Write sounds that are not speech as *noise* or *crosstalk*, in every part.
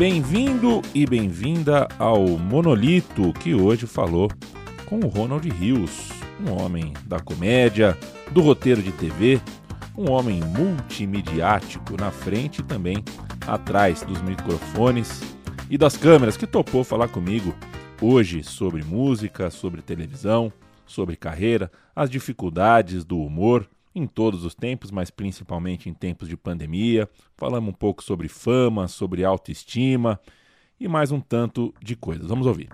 Bem-vindo e bem-vinda ao Monolito, que hoje falou com o Ronald Rios, um homem da comédia, do roteiro de TV, um homem multimediático na frente e também atrás dos microfones e das câmeras, que topou falar comigo hoje sobre música, sobre televisão, sobre carreira, as dificuldades do humor em todos os tempos, mas principalmente em tempos de pandemia. Falamos um pouco sobre fama, sobre autoestima e mais um tanto de coisas. Vamos ouvir.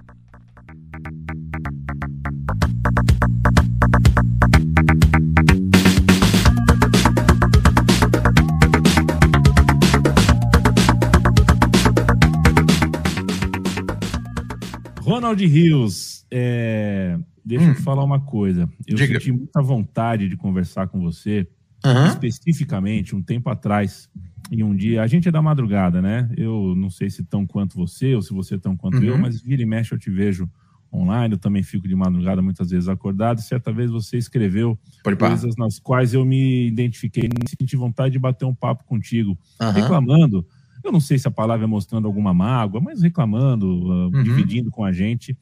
Ronald Rios, é, deixa hum. eu falar uma coisa. Eu Diga. senti muita vontade de conversar com você, uhum. especificamente um tempo atrás, em um dia. A gente é da madrugada, né? Eu não sei se tão quanto você ou se você tão quanto uhum. eu, mas vira e mexe eu te vejo online. Eu também fico de madrugada muitas vezes acordado. Certa vez você escreveu coisas nas quais eu me identifiquei, me senti vontade de bater um papo contigo, uhum. reclamando eu não sei se a palavra é mostrando alguma mágoa, mas reclamando, uh, uhum. dividindo com a gente,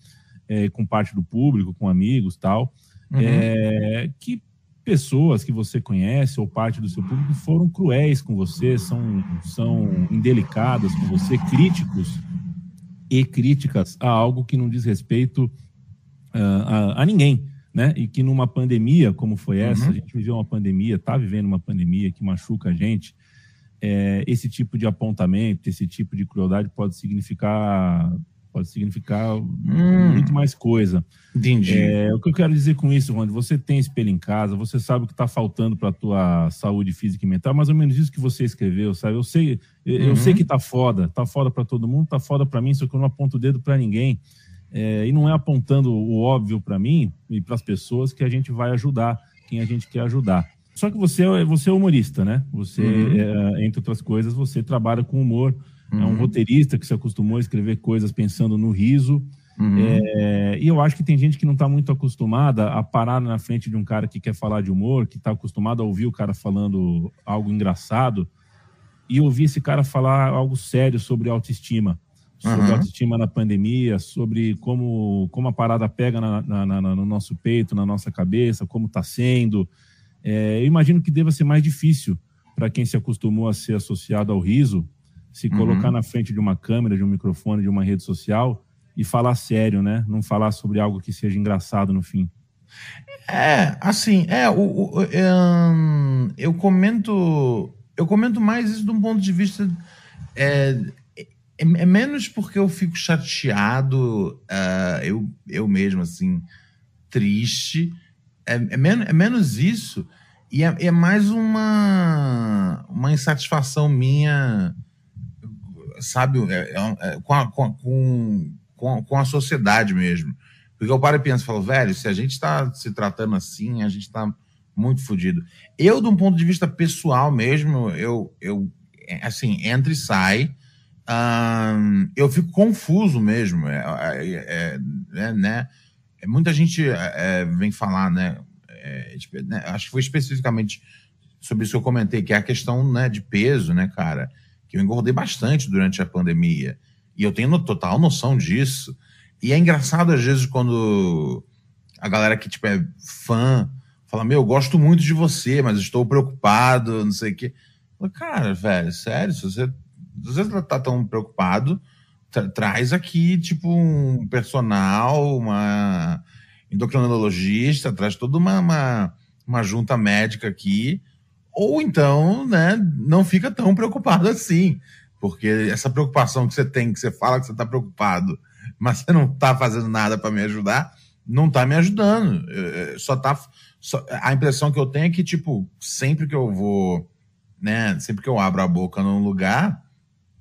é, com parte do público, com amigos tal, uhum. é, que pessoas que você conhece ou parte do seu público foram cruéis com você, são, são indelicadas com você, críticos e críticas a algo que não diz respeito uh, a, a, ninguém. Né? E que numa pandemia como foi essa, uhum. a gente viveu uma pandemia, está vivendo uma pandemia que machuca a gente, é, esse tipo de apontamento, esse tipo de crueldade pode significar pode significar hum, muito mais coisa. Entendi. É, o que eu quero dizer com isso, Rony, você tem espelho em casa, você sabe o que está faltando para a tua saúde física e mental, mais ou menos isso que você escreveu, sabe? Eu sei, eu, uhum. eu sei que tá foda, tá foda para todo mundo, tá foda para mim, só que eu não aponto o dedo para ninguém. É, e não é apontando o óbvio para mim e para as pessoas que a gente vai ajudar quem a gente quer ajudar. Só que você é, você é humorista, né? Você, uhum. é, entre outras coisas, você trabalha com humor. Uhum. É um uhum. roteirista que se acostumou a escrever coisas pensando no riso. Uhum. É, e eu acho que tem gente que não está muito acostumada a parar na frente de um cara que quer falar de humor, que está acostumado a ouvir o cara falando algo engraçado e ouvir esse cara falar algo sério sobre autoestima, sobre uhum. autoestima na pandemia, sobre como, como a parada pega na, na, na, no nosso peito, na nossa cabeça, como está sendo. É, eu imagino que deva ser mais difícil para quem se acostumou a ser associado ao riso, se uhum. colocar na frente de uma câmera, de um microfone, de uma rede social e falar sério, né? Não falar sobre algo que seja engraçado no fim. É, assim, é, o, o, um, eu comento, eu comento mais isso de um ponto de vista é, é, é menos porque eu fico chateado, uh, eu, eu mesmo assim, triste, é, é, menos, é menos isso e é, é, mais uma, uma insatisfação minha, sabe, é, é, é com, a, com, com, com a sociedade mesmo. Porque eu paro e penso, falo, velho, se a gente está se tratando assim, a gente está muito fodido. Eu, de um ponto de vista pessoal mesmo, eu, eu assim, entra e sai. eu fico confuso mesmo, é, é, é, né? É, muita gente é, vem falar, né, é, né, Acho que foi especificamente sobre isso que eu comentei, que é a questão né, de peso, né, cara? Que eu engordei bastante durante a pandemia. E eu tenho total noção disso. E é engraçado, às vezes, quando a galera que tipo, é fã fala: Meu, eu gosto muito de você, mas estou preocupado, não sei o quê. Falo, cara, velho, sério, se você, se você tá tão preocupado, tra traz aqui, tipo, um personal, uma endocrinologista, traz toda uma, uma, uma junta médica aqui, ou então, né, não fica tão preocupado assim, porque essa preocupação que você tem, que você fala que você está preocupado, mas você não está fazendo nada para me ajudar, não está me ajudando. Só tá. Só, a impressão que eu tenho é que, tipo, sempre que eu vou, né, sempre que eu abro a boca num lugar,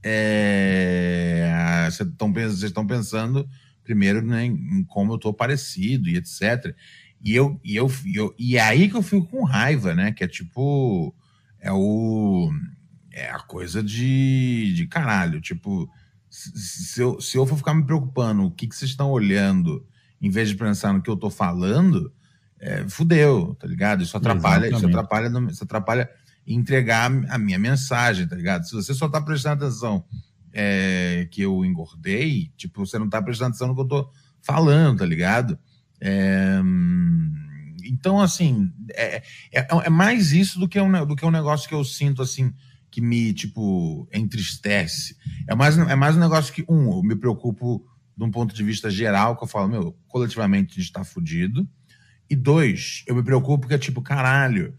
é, vocês estão pensando primeiro né, em como eu estou parecido e etc. E eu, e eu, eu e é aí que eu fico com raiva, né? Que é tipo é o é a coisa de, de caralho, tipo se eu, se eu for ficar me preocupando o que, que vocês estão olhando em vez de pensar no que eu tô falando, é, fudeu, tá ligado? Isso atrapalha, isso atrapalha, isso atrapalha entregar a minha mensagem, tá ligado? Se você só tá prestando atenção é, que eu engordei, tipo, você não tá prestando atenção no que eu tô falando, tá ligado? É, então, assim, é, é, é, mais isso do que, um, do que um negócio que eu sinto, assim, que me, tipo, entristece. É mais, é mais um negócio que, um, eu me preocupo de um ponto de vista geral, que eu falo, meu, coletivamente a gente tá fudido. E dois, eu me preocupo que é tipo, caralho,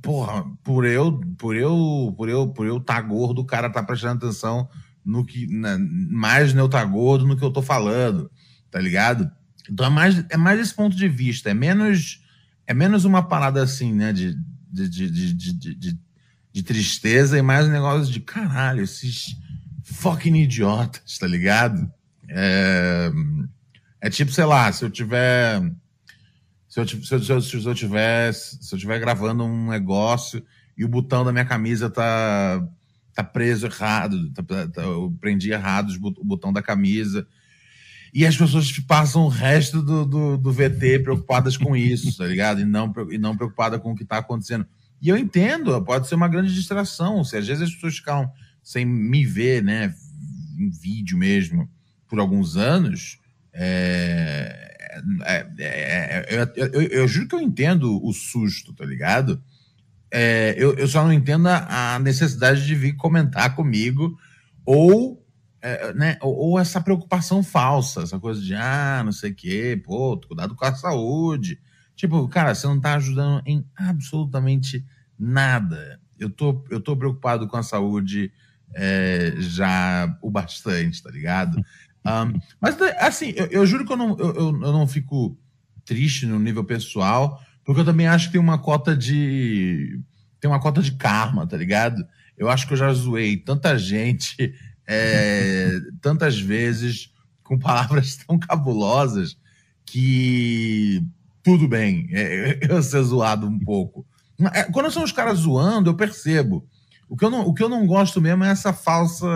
porra, por eu, por eu, por eu, por eu tá gordo, o cara tá prestando atenção no que, na, mais no eu tá gordo no que eu tô falando, tá ligado? Então é mais, é mais esse ponto de vista, é menos, é menos uma parada assim, né, de, de, de, de, tristeza e mais um negócio de caralho, esses fucking idiotas, tá ligado? É, é tipo, sei lá, se eu tiver se eu, se, eu, se, eu tiver, se eu tiver gravando um negócio e o botão da minha camisa tá, tá preso errado, tá, tá, eu prendi errado o botão da camisa. E as pessoas passam o resto do, do, do VT preocupadas com isso, tá ligado? E não, e não preocupadas com o que tá acontecendo. E eu entendo, pode ser uma grande distração. Se às vezes as pessoas ficam sem me ver, né, em vídeo mesmo, por alguns anos, é, é, é, é, eu, eu, eu, juro que eu entendo o susto, tá ligado? É, eu, eu só não entendo a, necessidade de vir comentar comigo ou, é, né, ou, ou, essa preocupação falsa, essa coisa de, ah, não sei o quê, pô, cuidado com a saúde. Tipo, cara, você não tá ajudando em absolutamente nada. Eu tô, eu tô preocupado com a saúde é, já o bastante, tá ligado? *laughs* Um, mas, assim, eu, eu, juro que eu não, eu, eu não fico triste no nível pessoal, porque eu também acho que tem uma cota de. Tem uma cota de karma, tá ligado? Eu acho que eu já zoei tanta gente, é, tantas vezes, com palavras *laughs* tão cabulosas, que tudo bem é, eu ser zoado um pouco. É, quando são os caras zoando, eu percebo. O que eu não, o que eu não gosto mesmo é essa falsa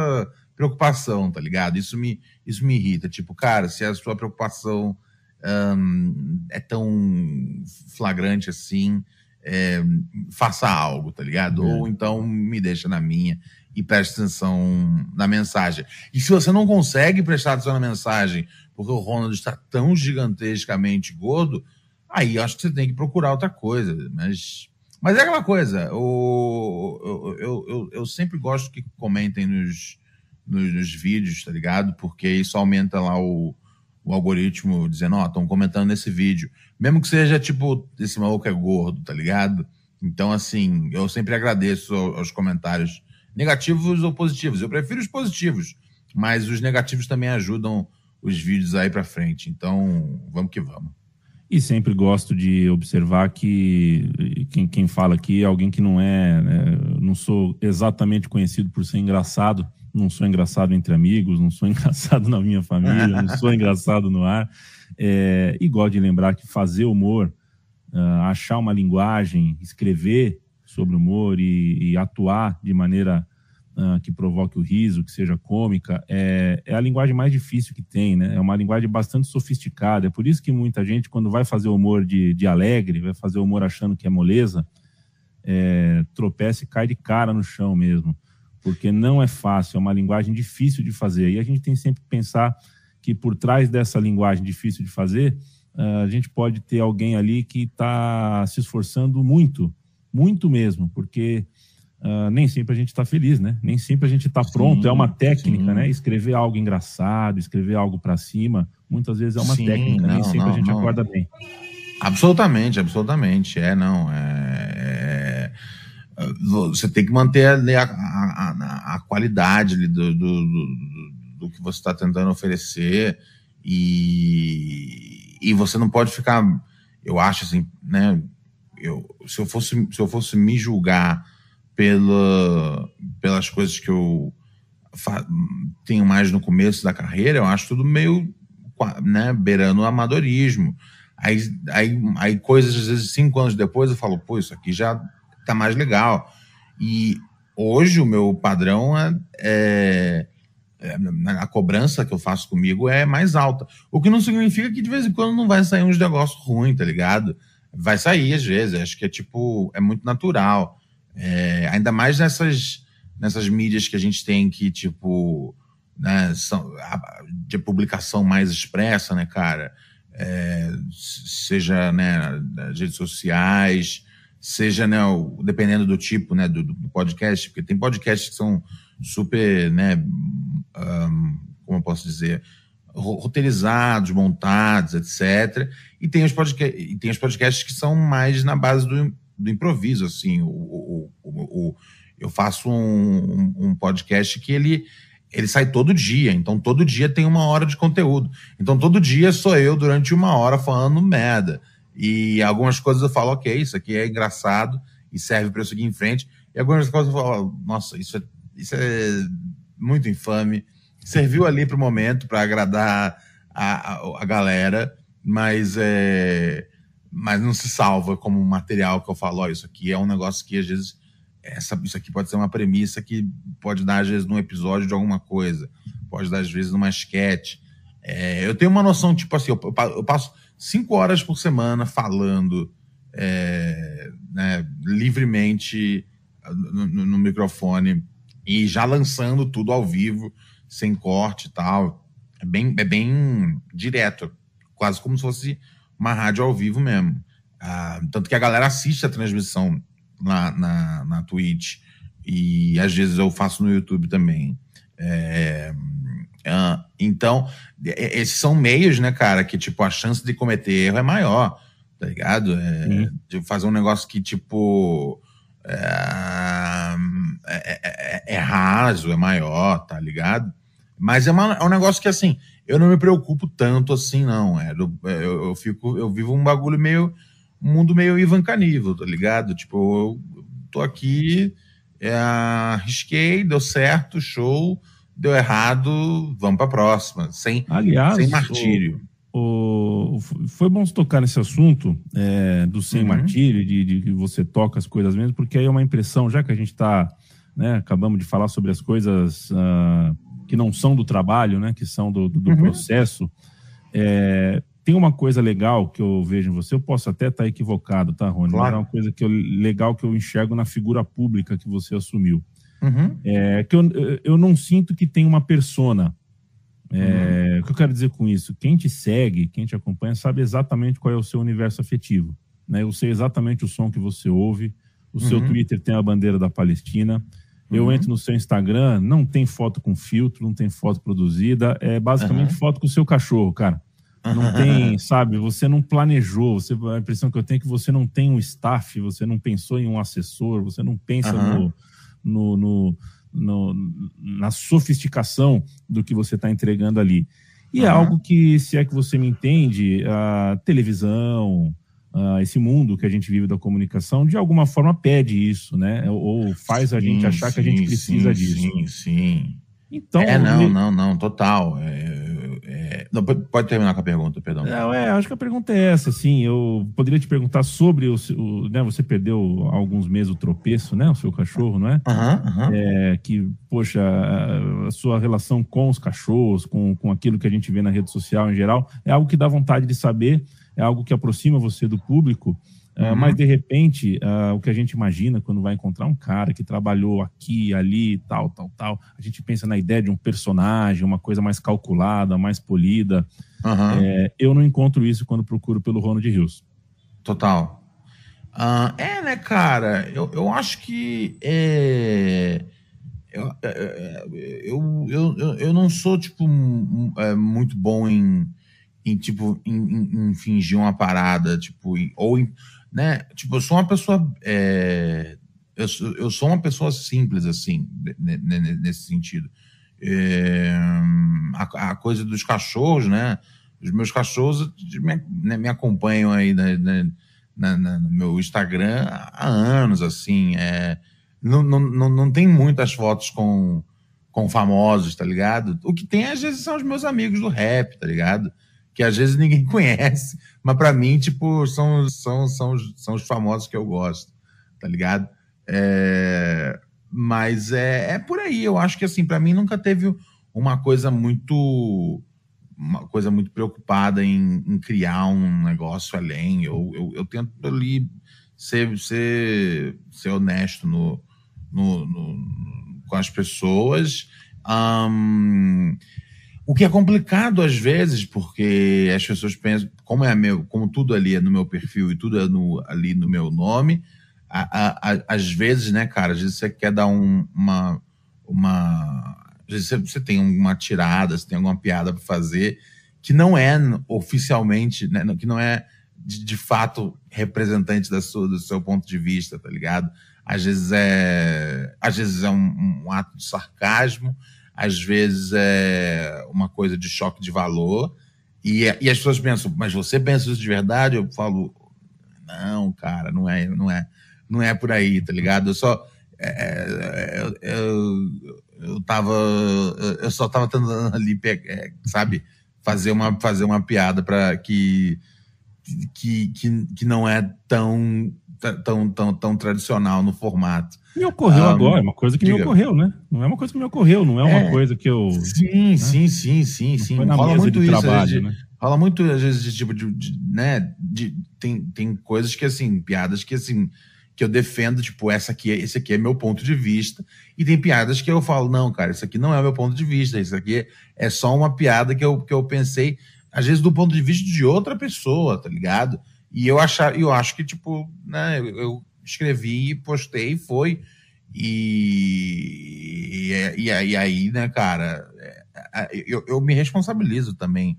preocupação, tá ligado? Isso me, isso me irrita. Tipo, cara, se a sua preocupação um, é tão flagrante assim, é, faça algo, tá ligado? É. Ou então me deixa na minha e preste atenção na mensagem. E se você não consegue prestar atenção na mensagem porque o Ronald está tão gigantescamente gordo, aí acho que você tem que procurar outra coisa. Mas, mas é aquela coisa, o, eu, eu, eu, sempre gosto que comentem nos, nos, nos, vídeos, tá ligado? Porque isso aumenta lá o, o algoritmo dizendo, ó, oh, estão comentando nesse vídeo. Mesmo que seja tipo, esse maluco é gordo, tá ligado? Então, assim, eu sempre agradeço aos comentários negativos ou positivos. Eu prefiro os positivos, mas os negativos também ajudam os vídeos aí para frente. Então, vamos que vamos. E sempre gosto de observar que quem, quem fala aqui é alguém que não é, né, não sou exatamente conhecido por ser engraçado, não sou engraçado entre amigos, não sou *laughs* engraçado na minha família, não sou engraçado no ar. É, e gosto de lembrar que fazer humor, uh, achar uma linguagem, escrever sobre humor e, e atuar de maneira uh, que provoque o riso, que seja cômica, é, é, a linguagem mais difícil que tem, né? É uma linguagem bastante sofisticada. É por isso que muita gente, quando vai fazer humor de, de alegre, vai fazer humor achando que é moleza, é, tropeça e cai de cara no chão mesmo porque não é fácil, é uma linguagem difícil de fazer. E a gente tem sempre que pensar que por trás dessa linguagem difícil de fazer, uh, a gente pode ter alguém ali que está se esforçando muito, muito mesmo, porque uh, nem sempre a gente está feliz, né? Nem sempre a gente está pronto. É uma técnica, sim. né? Escrever algo engraçado, escrever algo para cima, muitas vezes é uma sim, técnica. Não, nem sempre não, a gente não. acorda bem. Absolutamente, absolutamente. É, não. é... é você tem que manter a, a, a, a qualidade do, do, do, do, que você está tentando oferecer e, e você não pode ficar, eu acho assim, né? Eu, se, eu fosse, se eu fosse me julgar pela, pelas coisas que eu tenho mais no começo da carreira, eu acho tudo meio né, beirando o amadorismo. Aí, aí, aí coisas, às vezes, cinco anos depois, eu falo, pô, isso aqui já tá mais legal. E hoje o meu padrão é, é, é, a cobrança que eu faço comigo é mais alta. O que não significa que de vez em quando não vai sair uns negócios ruins, tá ligado? Vai sair às vezes, acho que é tipo, é muito natural. É, ainda mais nessas, nessas mídias que a gente tem que, tipo, né, são, de publicação mais expressa, né, cara? É, seja né, nas redes sociais, seja, né, o, dependendo do tipo né, do, do, podcast, porque tem podcasts que são super, né, um, como eu posso dizer, roteirizados, montados, etc. E tem os, podcasts, e tem os podcasts que são mais na base do, do improviso, assim. O, o, o, eu faço um, um podcast que ele ele sai todo dia, então todo dia tem uma hora de conteúdo. Então todo dia sou eu durante uma hora falando merda. E algumas coisas eu falo, ok, isso aqui é engraçado e serve para eu seguir em frente. E algumas coisas eu falo, nossa, isso é, isso é muito infame. Serviu ali para o momento, para agradar a, a, a, galera, mas, é, mas não se salva como material que eu falo, oh, isso aqui é um negócio que às vezes essa, isso aqui pode ser uma premissa que pode dar, às vezes, num episódio de alguma coisa, pode dar, às vezes, numa sketch. É, eu tenho uma noção, tipo assim, eu, eu, passo cinco horas por semana falando é, né, livremente no, no, no, microfone e já lançando tudo ao vivo, sem corte e tal. É bem, é bem direto, quase como se fosse uma rádio ao vivo mesmo. Ah, tanto que a galera assiste a transmissão na, na, na Twitch e às vezes eu faço no YouTube também. É, é, então, esses são meios, né, cara, que tipo a chance de cometer erro é maior, tá ligado? É, de fazer um negócio que tipo é, é, é, é, raso, é maior, tá ligado? Mas é, uma, é um negócio que assim, eu não me preocupo tanto assim, não. É, eu, eu, fico, eu vivo um bagulho meio um mundo meio Ivan Canível, tá ligado? Tipo, eu tô aqui, é, arrisquei, deu certo, show, deu errado, vamos pra próxima, sem, Aliás, sem martírio. O, o, foi bom você tocar nesse assunto é, do sem uhum. martírio, de, de que você toca as coisas mesmo, porque aí é uma impressão, já que a gente está, né, acabamos de falar sobre as coisas uh, que não são do trabalho, né, que são do, do, do uhum. processo, é, tem uma coisa legal que eu vejo em você, eu posso até estar equivocado, tá, Rony? Claro. Mas é uma coisa que eu, legal que eu enxergo na figura pública que você assumiu. Uhum. É, que eu, eu não sinto que tem uma persona. É, uhum. O que eu quero dizer com isso? Quem te segue, quem te acompanha, sabe exatamente qual é o seu universo afetivo. Né? Eu sei exatamente o som que você ouve. O uhum. seu Twitter tem a bandeira da Palestina. Eu uhum. entro no seu Instagram, não tem foto com filtro, não tem foto produzida. É basicamente foto com o seu cachorro, cara. Não tem, *laughs* sabe, você não planejou, você, a impressão que eu tenho é que você não tem um staff, você não pensou em um assessor, você não pensa uhum. no, no, no, no, na sofisticação do que você está entregando ali. E uhum. é algo que, se é que você me entende, a televisão, esse mundo que a gente vive da comunicação, de alguma forma pede isso, né? Ou faz sim, a gente achar sim, que a gente precisa sim, disso. Sim, sim. Então, é, não, não, não, total. É, é, não, pode terminar com a pergunta, perdão. Não, é, acho que a pergunta é essa, assim, eu poderia te perguntar sobre o, o né, você perdeu há alguns meses o tropeço, né, o seu cachorro, não é? Uhum, uhum. é que, poxa, a, a sua relação com os cachorros, com, com aquilo que a gente vê na rede social em geral, é algo que dá vontade de saber, é algo que aproxima você do público, é, uhum. mas, de repente, uh, o que a gente imagina quando vai encontrar um cara que trabalhou aqui, ali, tal, tal, tal, a gente pensa na ideia de um personagem, uma coisa mais calculada, mais polida. Uhum. É, eu não encontro isso quando procuro pelo Ronald Rios. Total. Uh, é, né, cara? Eu, eu acho que. É... Eu, é, é, eu, eu, eu, eu não sou, tipo, muito bom em, em tipo, em, em, em, fingir uma parada, tipo, ou em, né? Tipo, eu sou uma pessoa. É, eu, sou, eu sou uma pessoa simples, assim, nesse sentido. É, a, a, coisa dos cachorros, né? Os meus cachorros me, né, me acompanham aí na, na, na, no meu Instagram há anos, assim. É, não, não, não, não tem muitas fotos com, com famosos, tá ligado? O que tem, às vezes, são os meus amigos do rap, tá ligado? Que às vezes ninguém *laughs* conhece, mas para mim, tipo, são, são, são, são os famosos que eu gosto, tá ligado? É, mas é, é por aí, eu acho que assim, para mim nunca teve uma coisa muito uma coisa muito preocupada em, em criar um negócio além. Eu, eu, eu, tento ali ser, ser, ser honesto no, no, no com as pessoas Um, o que é complicado às vezes, porque as pessoas pensam, como é meu, como tudo ali é no meu perfil e tudo é no, ali no meu nome, a, a, a, às vezes, né, cara, às vezes você quer dar um, uma, uma, às vezes você, você tem uma tirada, você tem alguma piada para fazer que não é oficialmente, né, que não é de, de fato representante da sua, do seu ponto de vista, tá ligado? Às vezes é, às vezes é um, um ato de sarcasmo, às vezes é uma coisa de choque de valor. E, e as pessoas pensam, mas você pensa isso de verdade? Eu falo, não, cara, não é, não é, não é por aí, tá ligado? Eu só, é, é eu, eu tava, eu só tava tentando ali, é, sabe, fazer uma, fazer uma piada para que, que, que, que não é tão tão, tão, tão tradicional no formato. Me ocorreu um, agora, é uma coisa que diga. me ocorreu, né? Não é uma coisa que me ocorreu, não é uma é, coisa que eu. Sim, né? sim, sim, sim, sim. Rola muito isso. Trabalho, né? Rola muito, às vezes, de tipo, de, de, né? De, tem, tem coisas que, assim, piadas que, assim, que eu defendo, tipo, essa aqui, esse aqui é meu ponto de vista. E tem piadas que eu falo, não, cara, isso aqui não é meu ponto de vista, isso aqui é só uma piada que eu, que eu pensei, às vezes, do ponto de vista de outra pessoa, tá ligado? E eu, achar, eu acho que, tipo, né, eu escrevi, postei, foi. E, e, e, aí, né, cara, é, eu, eu me responsabilizo também.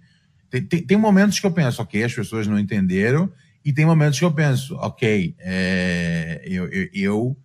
Tem, tem, tem, momentos que eu penso, ok, as pessoas não entenderam, e tem momentos que eu penso, ok, é, eu, eu, eu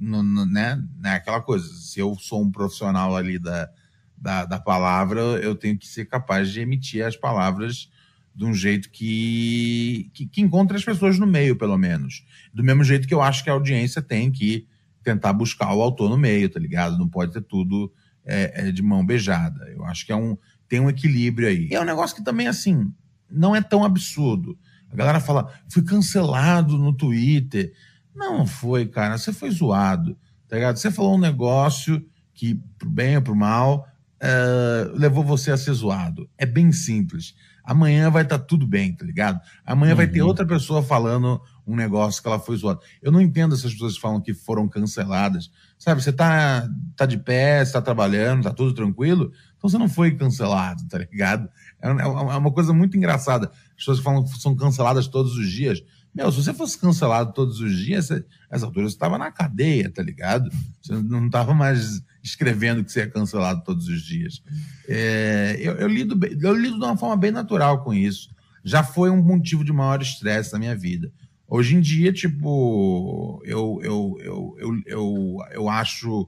no, no, né, né, aquela coisa, se eu sou um profissional ali da, da, da palavra, eu tenho que ser capaz de emitir as palavras de um jeito que, que, que encontre as pessoas no meio, pelo menos. Do mesmo jeito que eu acho que a audiência tem que tentar buscar o autor no meio, tá ligado? Não pode ter tudo é, é, de mão beijada. Eu acho que é um, tem um equilíbrio aí. E é um negócio que também, assim, não é tão absurdo. A galera fala, fui cancelado no Twitter. Não foi, cara, você foi zoado, tá ligado? Você falou um negócio que, pro bem ou pro mal, é, levou você a ser zoado. É bem simples amanhã vai estar tá tudo bem, tá ligado? Amanhã uhum. vai ter uhum. outra pessoa falando um negócio que ela foi zoada. Eu não entendo essas pessoas que falam que foram canceladas. Sabe, você tá, tá de pé, você tá trabalhando, tá tudo tranquilo, então você não foi cancelado, tá ligado? É, é, é uma coisa muito engraçada. As pessoas que falam que são canceladas todos os dias. Meu, se você fosse cancelado todos os dias, essa altura você estava na cadeia, tá ligado? Você não estava mais escrevendo que você é cancelado todos os dias. É, eu, eu, lido, eu lido de uma forma bem natural com isso. Já foi um motivo de maior estresse na minha vida. Hoje em dia, tipo, eu, eu, eu, eu, eu, eu acho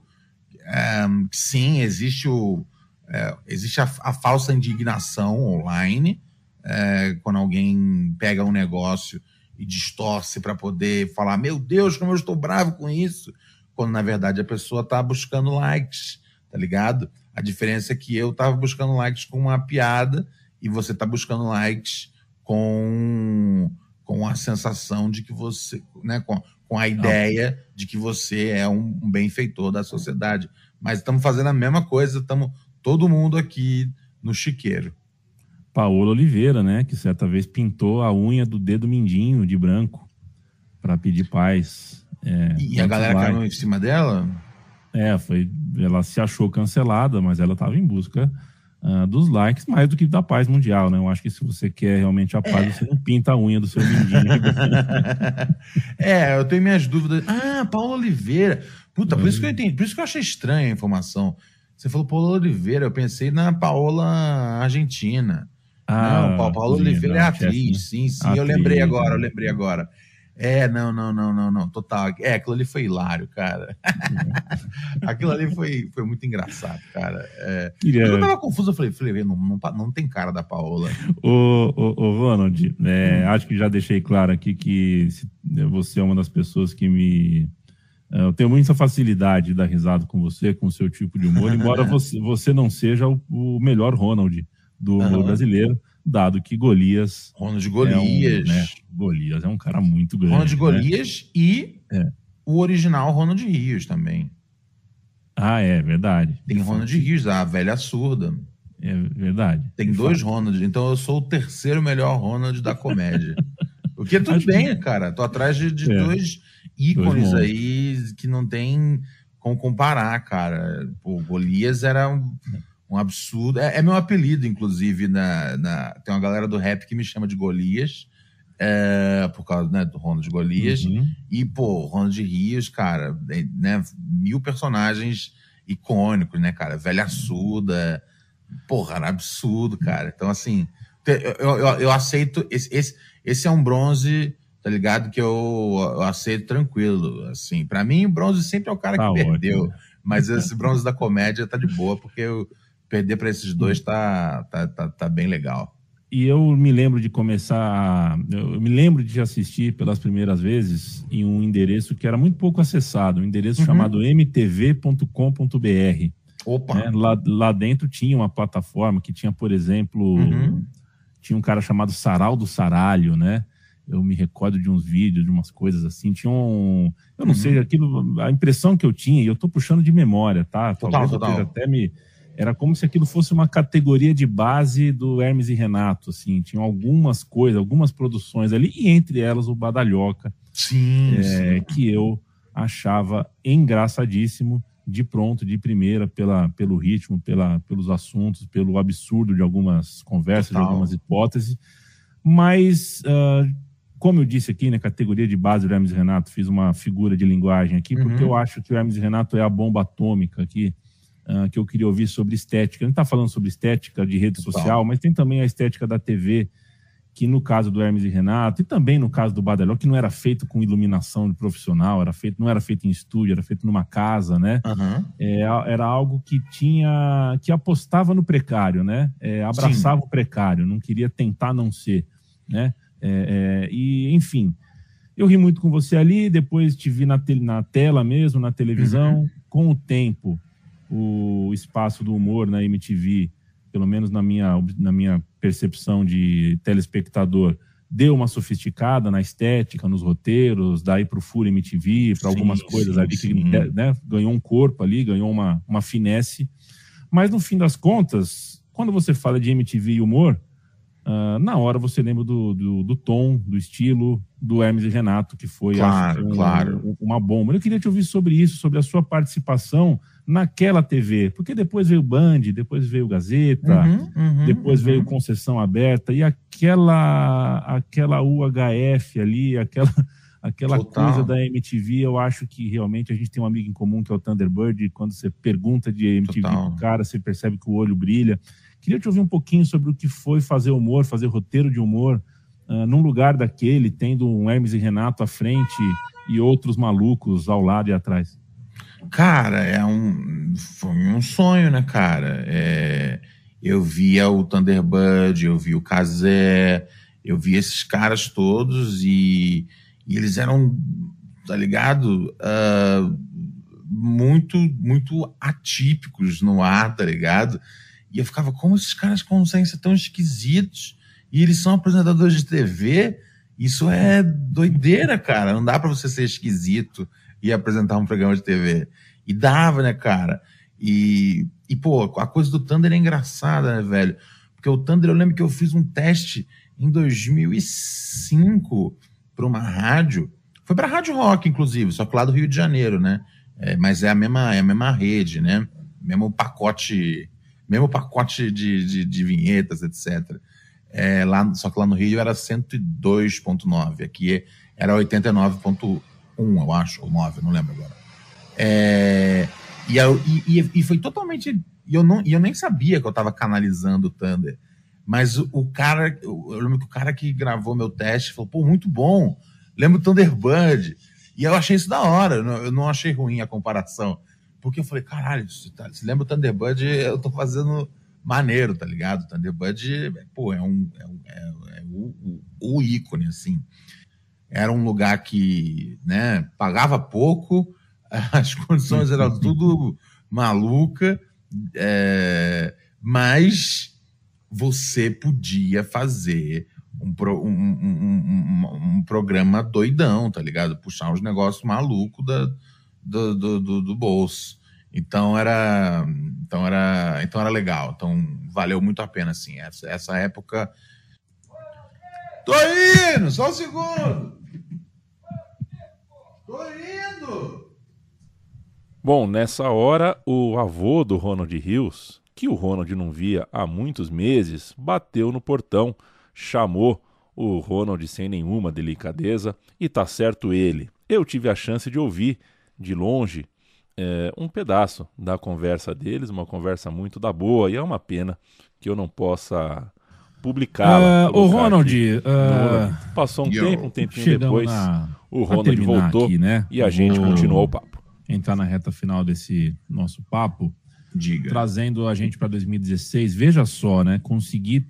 é, que sim, existe, o, é, existe a, a, falsa indignação online, é, quando alguém pega um negócio e distorce para poder falar: Meu Deus, como eu estou bravo com isso quando na verdade a pessoa está buscando likes, tá ligado? A diferença é que eu estava buscando likes com uma piada e você está buscando likes com, com a sensação de que você, né, com, com a ideia de que você é um, um benfeitor da sociedade. Mas estamos fazendo a mesma coisa, estamos todo mundo aqui no chiqueiro. Paola Oliveira, né, que certa vez pintou a unha do dedo mindinho de branco para pedir paz. É, e a galera like. caiu em cima dela? É, foi. Ela se achou cancelada, mas ela estava em busca uh, dos likes mais do que da paz mundial, né? Eu acho que se você quer realmente a paz, é. você não pinta a unha do seu mindinho. *laughs* é, eu tenho minhas dúvidas. Ah, Paulo Oliveira. Puta, por isso que eu entendi, por isso que eu achei estranha a informação. Você falou Paulo Oliveira, eu pensei na Paola Argentina. Ah, não, Paula Oliveira é atriz, né? sim, sim. Atriz, eu lembrei agora, eu lembrei agora. É, não, não, não, não, não, total. É, aquilo ali foi hilário, cara. *laughs* aquilo ali foi, foi muito engraçado, cara. É. Eu tava confuso, eu falei, falei não, não, não tem cara da Paola. Ô, ô, ô Ronald, é, hum. acho que já deixei claro aqui que você é uma das pessoas que me. É, eu tenho muita facilidade de dar risada com você, com o seu tipo de humor, embora *laughs* você, você não seja o, o melhor Ronald do humor uhum. brasileiro dado que Golias. Ronald Golias. É um, né, Golias é um cara muito grande. Ronald né? Golias e é. o original Ronald Rios também. Ah, é verdade. Tem Ronald Rios, a velha surda. É verdade. Tem dois fato. Ronald, então eu sou o terceiro melhor Ronald da comédia. *laughs* o que tudo Acho bem, que... cara. Tô atrás de, de é. dois ícones dois aí que não tem como comparar, cara. Pô, Golias era um, um absurdo. É, é, meu apelido, inclusive, na, na, tem uma galera do rap que me chama de Golias, é, por causa né, do Ronald de Golias. Uhum. E, pô, Ronald de Rios, cara, né, mil personagens icônicos, né, cara? Velha Suda, porra, era absurdo, cara. Então, assim, eu, eu, eu aceito. Esse, esse, esse é um bronze tá ligado? Que eu, eu aceito tranquilo, assim. para mim, o bronze sempre é o cara tá que ótimo. perdeu. Mas esse bronze da comédia tá de boa, porque eu perder para esses dois tá, tá, tá, tá, bem legal. E eu me lembro de começar. Eu me lembro de assistir pelas primeiras vezes em um endereço que era muito pouco acessado, um endereço uhum. chamado mtv.com.br. Opa! Né? Lá, lá dentro tinha uma plataforma que tinha, por exemplo, uhum. tinha um cara chamado Saral do Saralho, né? Eu me recordo de uns vídeos, de umas coisas assim. Tinha um. Eu não uhum. sei, aquilo. A impressão que eu tinha, e eu estou puxando de memória, tá? Total, Talvez total. até me era como se aquilo fosse uma categoria de base do Hermes e Renato, assim, tinham algumas coisas, algumas produções ali, e entre elas o Badalhoca, sim, é, sim. que eu achava engraçadíssimo, de pronto, de primeira, pela, pelo ritmo, pela, pelos assuntos, pelo absurdo de algumas conversas, Total. de algumas hipóteses, mas... Uh, como eu disse aqui, na né, categoria de base do Hermes e Renato, fiz uma figura de linguagem aqui, porque uhum. eu acho que o Hermes e Renato é a bomba atômica aqui uh, que eu queria ouvir sobre estética. A gente está falando sobre estética de rede social, mas tem também a estética da TV, que no caso do Hermes e Renato, e também no caso do Badeló, que não era feito com iluminação profissional, era feito, não era feito em estúdio, era feito numa casa, né? Uhum. É, era algo que tinha, que apostava no precário, né? É, abraçava Sim. o precário, não queria tentar não ser, né? É, é, e, enfim, eu ri muito com você ali, depois te vi na, te na tela mesmo, na televisão, uhum. com o tempo o espaço do humor na MTV, pelo menos na minha, na minha percepção de telespectador, deu uma sofisticada na estética, nos roteiros, daí para o Furo MTV, para algumas coisas sim, ali que né, ganhou um corpo ali, ganhou uma, uma finesse. Mas no fim das contas, quando você fala de MTV e humor, uh, na hora você lembra do, do, do, tom, do estilo do Hermes e Renato, que foi claro, um, claro. uma bomba. Eu queria te ouvir sobre isso, sobre a sua participação naquela TV, porque depois veio Band, depois veio Gazeta, uhum, uhum, depois uhum. veio Concessão Aberta e aquela aquela UHF ali, aquela aquela Total. coisa da MTV, eu acho que realmente a gente tem um amigo em comum que é o Thunderbird, e quando você pergunta de MTV Total. pro cara, você percebe que o olho brilha. Queria te ouvir um pouquinho sobre o que foi fazer humor, fazer roteiro de humor, uh, num lugar daquele, tendo um Hermes e Renato à frente e outros malucos ao lado e atrás. Cara, é um, foi um sonho, né, cara? É, eu via o Thunderbird, eu vi o Kazé, eu vi esses caras todos e, e eles eram, tá ligado? Uh, muito, muito atípicos no ar, tá ligado? E eu ficava, como esses caras conseguem ser tão esquisitos? E eles são apresentadores de TV? Isso é doideira, cara. Não dá para você ser esquisito e apresentar um programa de TV. E dava, né, cara? E, e, pô, a coisa do Thunder é engraçada, né, velho? Porque o Thunder, eu lembro que eu fiz um teste em 2005 para uma rádio. Foi para Rádio Rock, inclusive, só que lá do Rio de Janeiro, né? É, mas é a mesma, é a mesma rede, né? Mesmo pacote, mesmo pacote de, de, de vinhetas, etc. É, lá, só que lá no Rio era 102.9, aqui era 89.1 eu acho, ou 9, não lembro agora. É, e, eu, e, e, foi totalmente. E eu, não, e eu nem sabia que eu estava canalizando o Thunder. Mas o, o, cara, eu lembro que o cara que gravou meu teste falou: pô, muito bom, lembro o Thunderbird. E eu achei isso da hora, eu não, eu não achei ruim a comparação. Porque eu falei: caralho, se, tá, se lembra o Thunderbird, eu tô fazendo maneiro, tá ligado? Thunderbird, pô, é, um, é, um, é, é o, o, o ícone, assim era um lugar que né, pagava pouco, *laughs* as condições eram tudo maluca, é, mas você podia fazer um, um, um, um, programa doidão, tá ligado? Puxar uns negócios malucos da, do, do, do, do, bolso. Então era, então era, então era legal. Então valeu muito a pena, assim. Essa, essa época. Tô indo, só um segundo. Tô indo. Bom, nessa hora, o avô do Ronald Rios, que o Ronald não via há muitos meses, bateu no portão, chamou o Ronald sem nenhuma delicadeza e tá certo ele. Eu tive a chance de ouvir de longe é, um pedaço da conversa deles, uma conversa muito da boa, e é uma pena que eu não possa publicá-la. Uh, o Ronald. Uh, passou um tempo, um tempinho depois, na... o Ronald voltou aqui, né? e a gente Vou continuou o papo. Entrar na reta final desse nosso papo, Diga. trazendo a gente para 2016. Veja só, né? Conseguir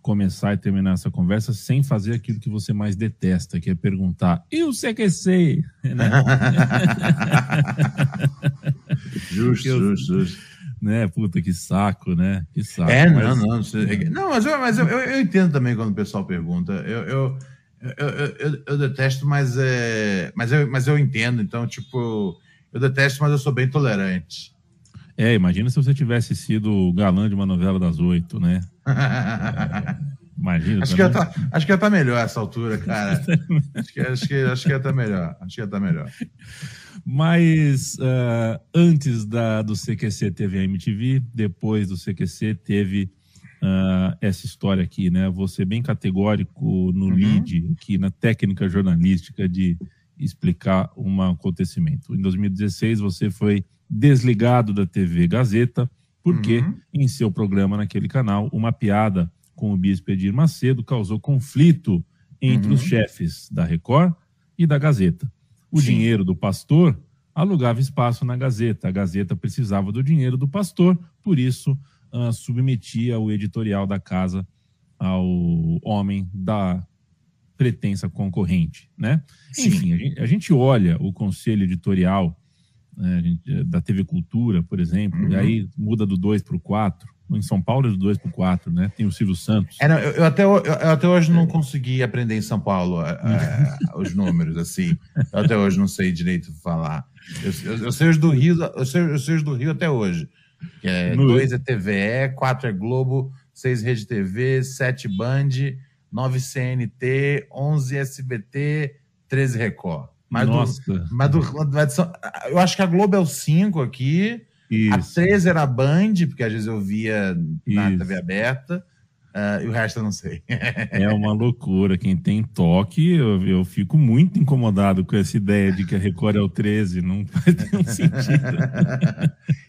começar e terminar essa conversa sem fazer aquilo que você mais detesta, que é perguntar: e o CQC? *laughs* Né? *laughs* justo, justo, justo. Né? Puta, que saco, né? Que saco. É, não, mas... não. Você... Não, mas, eu, mas eu, eu, eu, entendo também quando o pessoal pergunta. Eu, eu, eu, eu, eu detesto, mas, é, mas, eu, mas eu entendo. Então, tipo, eu detesto, mas eu sou bem tolerante. É, imagina se você tivesse sido galã de uma novela das oito, né? *laughs* É, imagina. Acho que, ia tá, acho que ia estar tá melhor essa altura, cara. acho, que, acho, que, acho que ia estar tá melhor. Acho que ia estar tá melhor. Mas uh, antes da, do CQC teve a MTV, depois do CQC teve uh, essa história aqui, né? Você bem categórico no uhum. lead, aqui na técnica jornalística de explicar um acontecimento. Em 2016 você foi desligado da TV Gazeta, porque uhum. em seu programa naquele canal, uma piada com o bispo Edir Macedo causou conflito entre uhum. os chefes da Record e da Gazeta. O Sim. dinheiro do pastor alugava espaço na Gazeta. A Gazeta precisava do dinheiro do pastor, por isso uh, submetia o editorial da casa ao homem da pretensa concorrente, né? Sim. Enfim, a gente, a gente olha o conselho editorial né, gente, da TV Cultura, por exemplo, uhum. e aí muda do 2 para o 4. Em São Paulo é do 2 para o 4, né? Tem o Silvio Santos. É, não, eu, eu, até, eu, eu, até hoje não consegui aprender em São Paulo é, é os números, assim. Eu até hoje não sei direito falar. Eu, sei os do Rio, eu sei, eu sei os do Rio até hoje. Que é 2 é TVE, 4 é Globo, 6 Rede TV, 7 Band, 9 CNT, 11 SBT, 13 Record. Mas Nossa. Do, mas do, eu acho que a Globo é o 5 aqui. Isso. A 13 era a Band, porque às vezes eu via na Isso. TV aberta. Uh, e o resto eu não sei. é uma loucura. Quem tem toque, eu, eu, fico muito incomodado com essa ideia de que a Record é o 13. Não *laughs* faz nenhum sentido.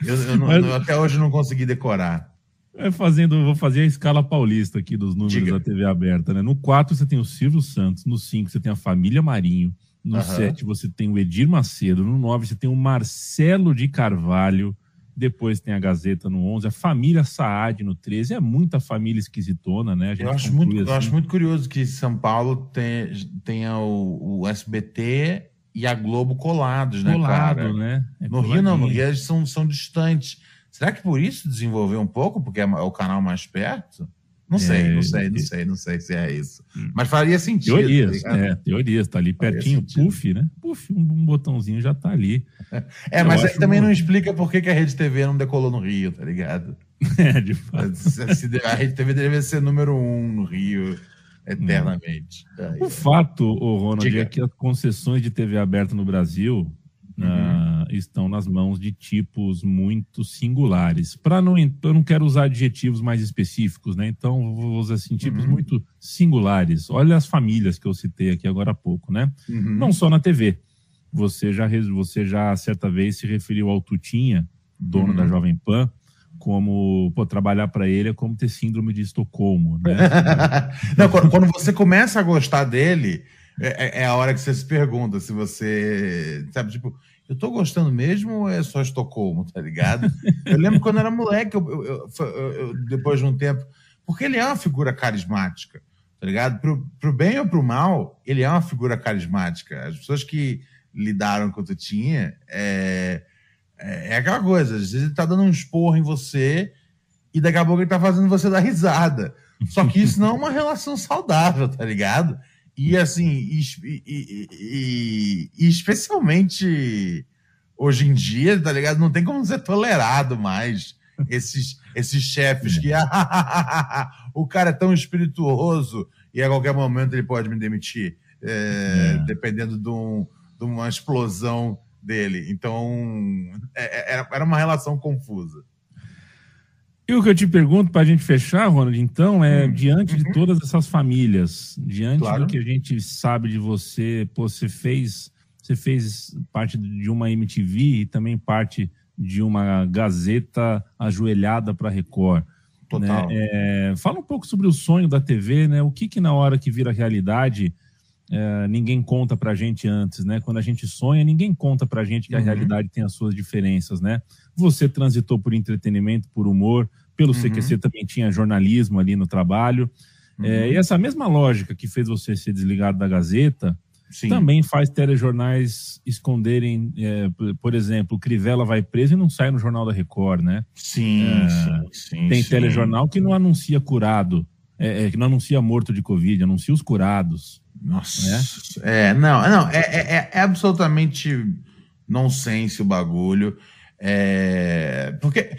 eu, eu, não, Mas, até hoje não consegui decorar. É fazendo, vou fazer a escala paulista aqui dos números Diga. da TV aberta. Né? No 4 você tem o Silvio Santos, no 5 você tem a família Marinho, no uhum. 7 você tem o Edir Macedo. No 9 você tem o Marcelo de Carvalho. Depois tem a Gazeta no 11. A família Saad no 13. É muita família esquisitona, né? eu, acho muito, assim. eu acho muito curioso que São Paulo tem, tenha o, o SBT e a Globo colados, né, Colado, cara? né? É no Rio não, no Rio eles são, são distantes. Será que por isso desenvolveu um pouco, porque é o canal mais perto? Não sei, é, não sei, não sei, não sei se é isso. Hum. Mas faria sentido. Teorias, tá é, teorias, tá ali pertinho, puff, né? Puff, um, um, botãozinho já tá ali. *laughs* É, mas aí também não explica por que, que a Rede TV não decolou no Rio, tá ligado? *laughs* É, de fato. A Rede TV deveria ser número um no Rio eternamente. Hum. O fato, o Ronald, Diga. é que as concessões de TV aberta no Brasil uhum. Estão nas mãos de tipos muito singulares. Para não, eu não quero usar adjetivos mais específicos, né? Então vou usar assim tipos uhum. muito singulares. Olha as famílias que eu citei aqui agora há pouco, né? Uhum. Não só na TV. Você já você já certa vez se referiu ao Tutinha, dono da uhum. Jovem Pan, como pô, trabalhar para ele é como ter síndrome de Estocolmo, né? *laughs* Não, quando você começa a gostar dele, é, é, a hora que você se pergunta se você. Sabe, tipo, eu tô gostando mesmo ou é só Estocolmo, tá ligado? eu lembro quando era moleque, eu, eu, eu, depois de um tempo. Porque ele é uma figura carismática, tá ligado? Pro, pro bem ou pro mal, ele é uma figura carismática. As pessoas que lidaram com o Tutinha é, é, é aquela coisa, às vezes ele tá dando um esporro em você e daqui a pouco ele tá fazendo você dar risada. Só que isso não é uma relação saudável, tá ligado? E assim, e, e, e, especialmente hoje em dia, tá ligado? Não tem como ser tolerado mais esses, esses chefes que *laughs* o cara é tão espirituoso e a qualquer momento ele pode me demitir, é, é. dependendo de, um, de, uma explosão dele. Então, é, é, era uma relação confusa. E o que eu te pergunto para a gente fechar, Ronald, então, é hum. diante de uhum. todas essas famílias, diante claro. do que a gente sabe de você, pô, você fez, você fez parte de uma MTV e também parte de uma Gazeta ajoelhada para Record. Total. Né? É, fala um pouco sobre o sonho da TV, né? O que que na hora que vira realidade é, ninguém conta pra gente antes, né? Quando a gente sonha, ninguém conta pra gente que a uhum. realidade tem as suas diferenças, né? Você transitou por entretenimento, por humor, pelo uhum. CQC também tinha jornalismo ali no trabalho. É, uhum. É, e essa mesma lógica que fez você ser desligado da Gazeta Sim. também faz telejornais esconderem, é, por exemplo, o Crivella vai preso e não sai no Jornal da Record, né? Sim, é, sim, sim, Tem sim. telejornal que não anuncia curado, é, é, que não anuncia morto de Covid, anuncia os curados. Nossa. É, é não, não, é, é, é absolutamente nonsense o bagulho. É, porque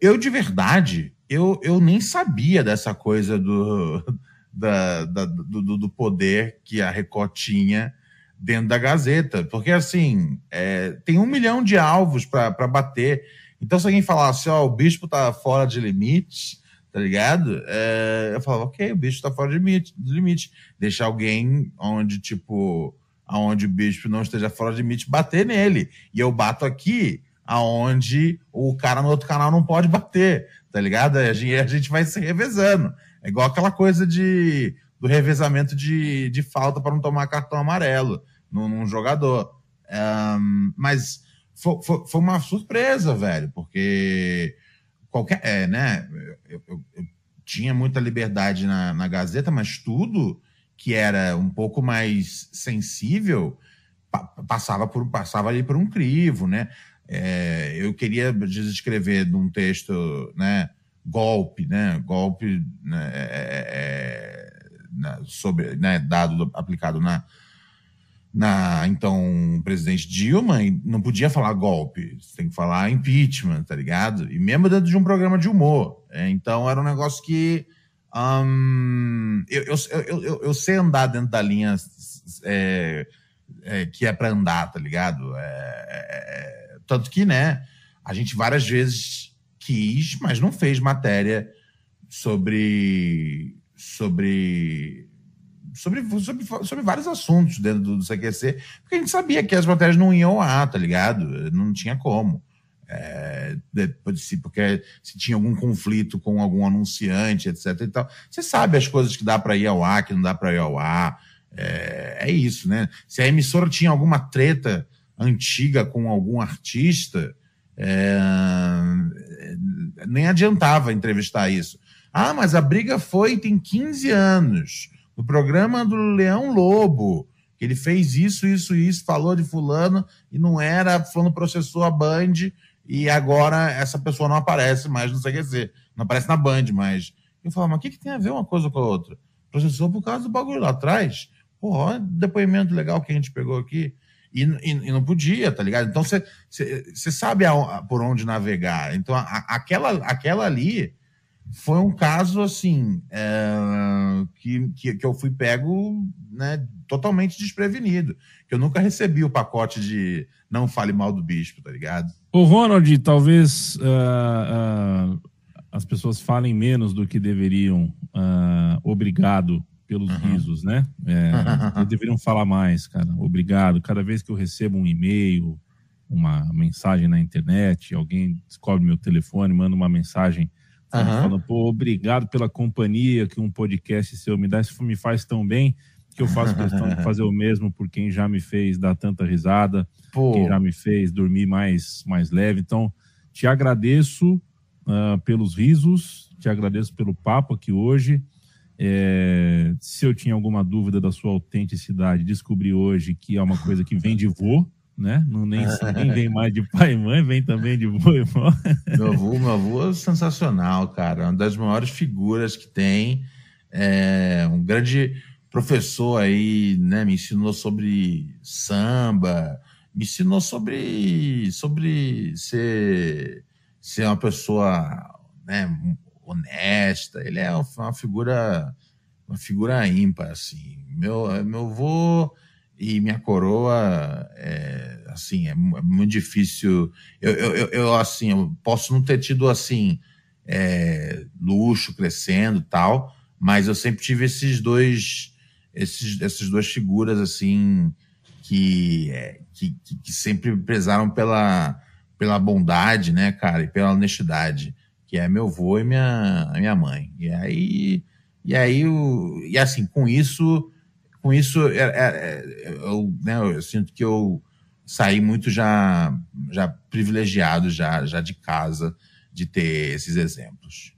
eu, de verdade, eu, eu nem sabia dessa coisa do, *laughs* da, da do, do, poder que a Record tinha dentro da Gazeta. Porque, assim, é, tem um milhão de alvos para bater. Então, se alguém falasse, ó, o bispo tá fora de limites, tá ligado? É, eu falava, ok, o bicho tá fora de limite, de limite. Deixa alguém onde, tipo, aonde o bispo não esteja fora de limite, bater nele. E eu bato aqui aonde o cara no outro canal não pode bater, tá ligado? Gente, a gente vai se revezando. É igual aquela coisa de, do revezamento de, de falta para não tomar cartão amarelo num, num jogador. Um, mas foi, foi, foi, uma surpresa, velho, porque qualquer. É, né? Eu, eu, eu tinha muita liberdade na, na Gazeta, mas tudo que era um pouco mais sensível passava por passava ali por um crivo, né? É, eu queria descrever num texto, né? Golpe, né? Golpe né, é, é, é sobre, né, dado aplicado na na então presidente Dilma não podia falar golpe, você tem que falar impeachment, tá ligado? E mesmo dentro de um programa de humor. É, então era um negócio que um, eu, eu, eu, eu, sei andar dentro da linha é, é, que é para andar, tá ligado? É, é, é, tanto que, né, a gente várias vezes quis, mas não fez matéria sobre sobre sobre, sobre, sobre vários assuntos dentro do, do CQC, porque a gente sabia que as matérias não iam a, tá ligado? Não tinha como. É, se, porque se tinha algum conflito com algum anunciante, etc. E tal. Você sabe as coisas que dá para ir ao ar, que não dá para ir ao ar. É, é, isso, né? Se a emissora tinha alguma treta antiga com algum artista, é, nem adiantava entrevistar isso. Ah, mas a briga foi tem 15 anos no programa do Leão Lobo, que ele fez isso, isso, isso, falou de fulano e não era, fulano processou a Band e agora essa pessoa não aparece mais no CQC, não aparece na Band mais. Eu falo, mas o que, que tem a ver uma coisa com a outra? Processou por causa do bagulho lá atrás. Porra, depoimento legal que a gente pegou aqui. E, e, e não podia, tá ligado? Então você sabe a, por onde navegar. Então a, aquela, aquela ali foi um caso assim é, que, que, que, eu fui pego né, totalmente desprevenido. Que eu nunca recebi o pacote de não fale mal do bispo, tá ligado? O Ronald, talvez uh, uh, as pessoas falem menos do que deveriam. Uh, obrigado pelos uhum. risos, né? É, *laughs* deveriam falar mais, cara. Obrigado. Cada vez que eu recebo um e-mail, uma mensagem na internet, alguém descobre meu telefone, manda uma mensagem Uhum. Falando, pô, obrigado pela companhia que um podcast seu me dá. Isso me faz tão bem que eu faço questão de fazer o mesmo por quem já me fez dar tanta risada, pô. quem já me fez dormir mais, mais leve. Então, te agradeço uh, pelos risos, te agradeço pelo papo aqui hoje. É, se eu tinha alguma dúvida da sua autenticidade, descobri hoje que é uma coisa que vem de vô né? Não nem, nem vem mais de pai e mãe, vem também de vô e vó. Meu avô, meu avô é sensacional, cara. Uma das maiores figuras que tem. É um grande professor aí, né? Me ensinou sobre samba, me ensinou sobre, sobre ser, ser uma pessoa né, honesta. Ele é uma figura, uma figura ímpar, assim. Meu, meu avô e minha coroa, é, assim, é, é muito difícil. Eu, eu, eu, assim, eu posso não ter tido, assim, é, luxo crescendo tal, mas eu sempre tive esses dois, esses, essas duas figuras, assim, que, é, que, que, sempre prezaram pela, pela bondade, né, cara, e pela honestidade, que é meu avô e minha, minha mãe. E aí, e aí, e assim, com isso, com isso, é, é, eu, né, eu sinto que eu saí muito já, já privilegiado já, já de casa de ter esses exemplos.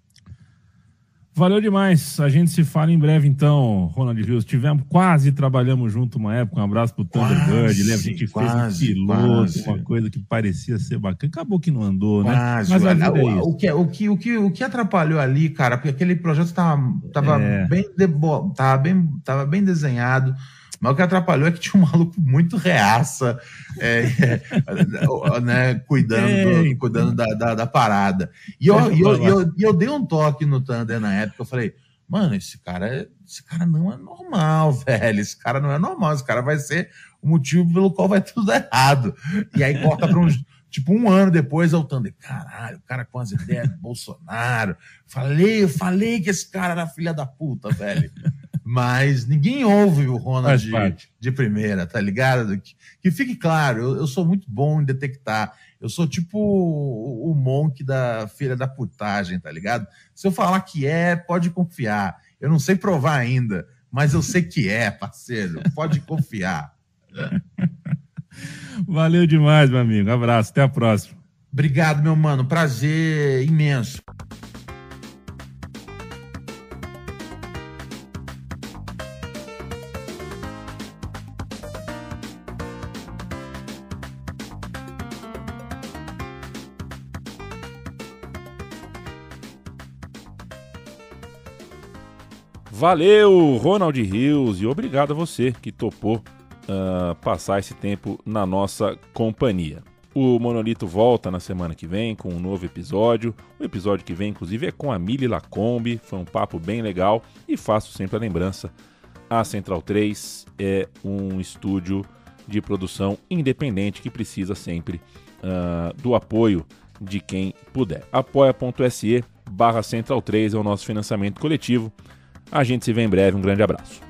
Valeu demais. A gente se fala em breve, então, Ronald Rios. Tivemos, quase trabalhamos junto uma época. Um abraço pro Thunderbird. Lembra? A gente quase, fez um piloto, quase. uma coisa que parecia ser bacana. Acabou que não andou, né? Quase. Mas a vida é isso. O, que, o, que, o, que, o que atrapalhou ali, cara, porque aquele projeto estava tava, é. bem, tava bem, tava bem desenhado mas o que atrapalhou é que tinha um *laughs* maluco muito reaça, é, é, né, cuidando, é, cuidando da, da, da, parada. E eu, eu, eu, eu, eu dei um toque no Thunder na época, eu falei, mano, esse cara, esse cara não é normal, *laughs* velho. Esse cara não é normal. Esse cara vai ser o motivo pelo qual vai tudo errado. E aí corta para uns. *laughs* Tipo, um ano depois, eu Thunder, caralho, o cara com as ideias do Bolsonaro. Falei, eu falei que esse cara era filha da puta, velho. Mas ninguém ouve o Ronald de, de, primeira, tá ligado? Que, que fique claro, eu, eu, sou muito bom em detectar. Eu sou tipo o, o monk da feira da putagem, tá ligado? Se eu falar que é, pode confiar. Eu não sei provar ainda, mas eu sei que é, parceiro. Pode *laughs* confiar. Valeu demais, meu amigo. Abraço, até a próxima. Obrigado, meu mano. Prazer imenso. Valeu, Ronald Rios, e obrigado a você que topou uh, passar esse tempo na nossa companhia. O Monolito volta na semana que vem com um novo episódio. O episódio que vem, inclusive, é com a Mili Lacombe. Foi um papo bem legal e faço sempre a lembrança: a Central 3 é um estúdio de produção independente que precisa sempre uh, do apoio de quem puder. apoia.se barra Central 3 é o nosso financiamento coletivo. A gente se vê em breve. Um grande abraço.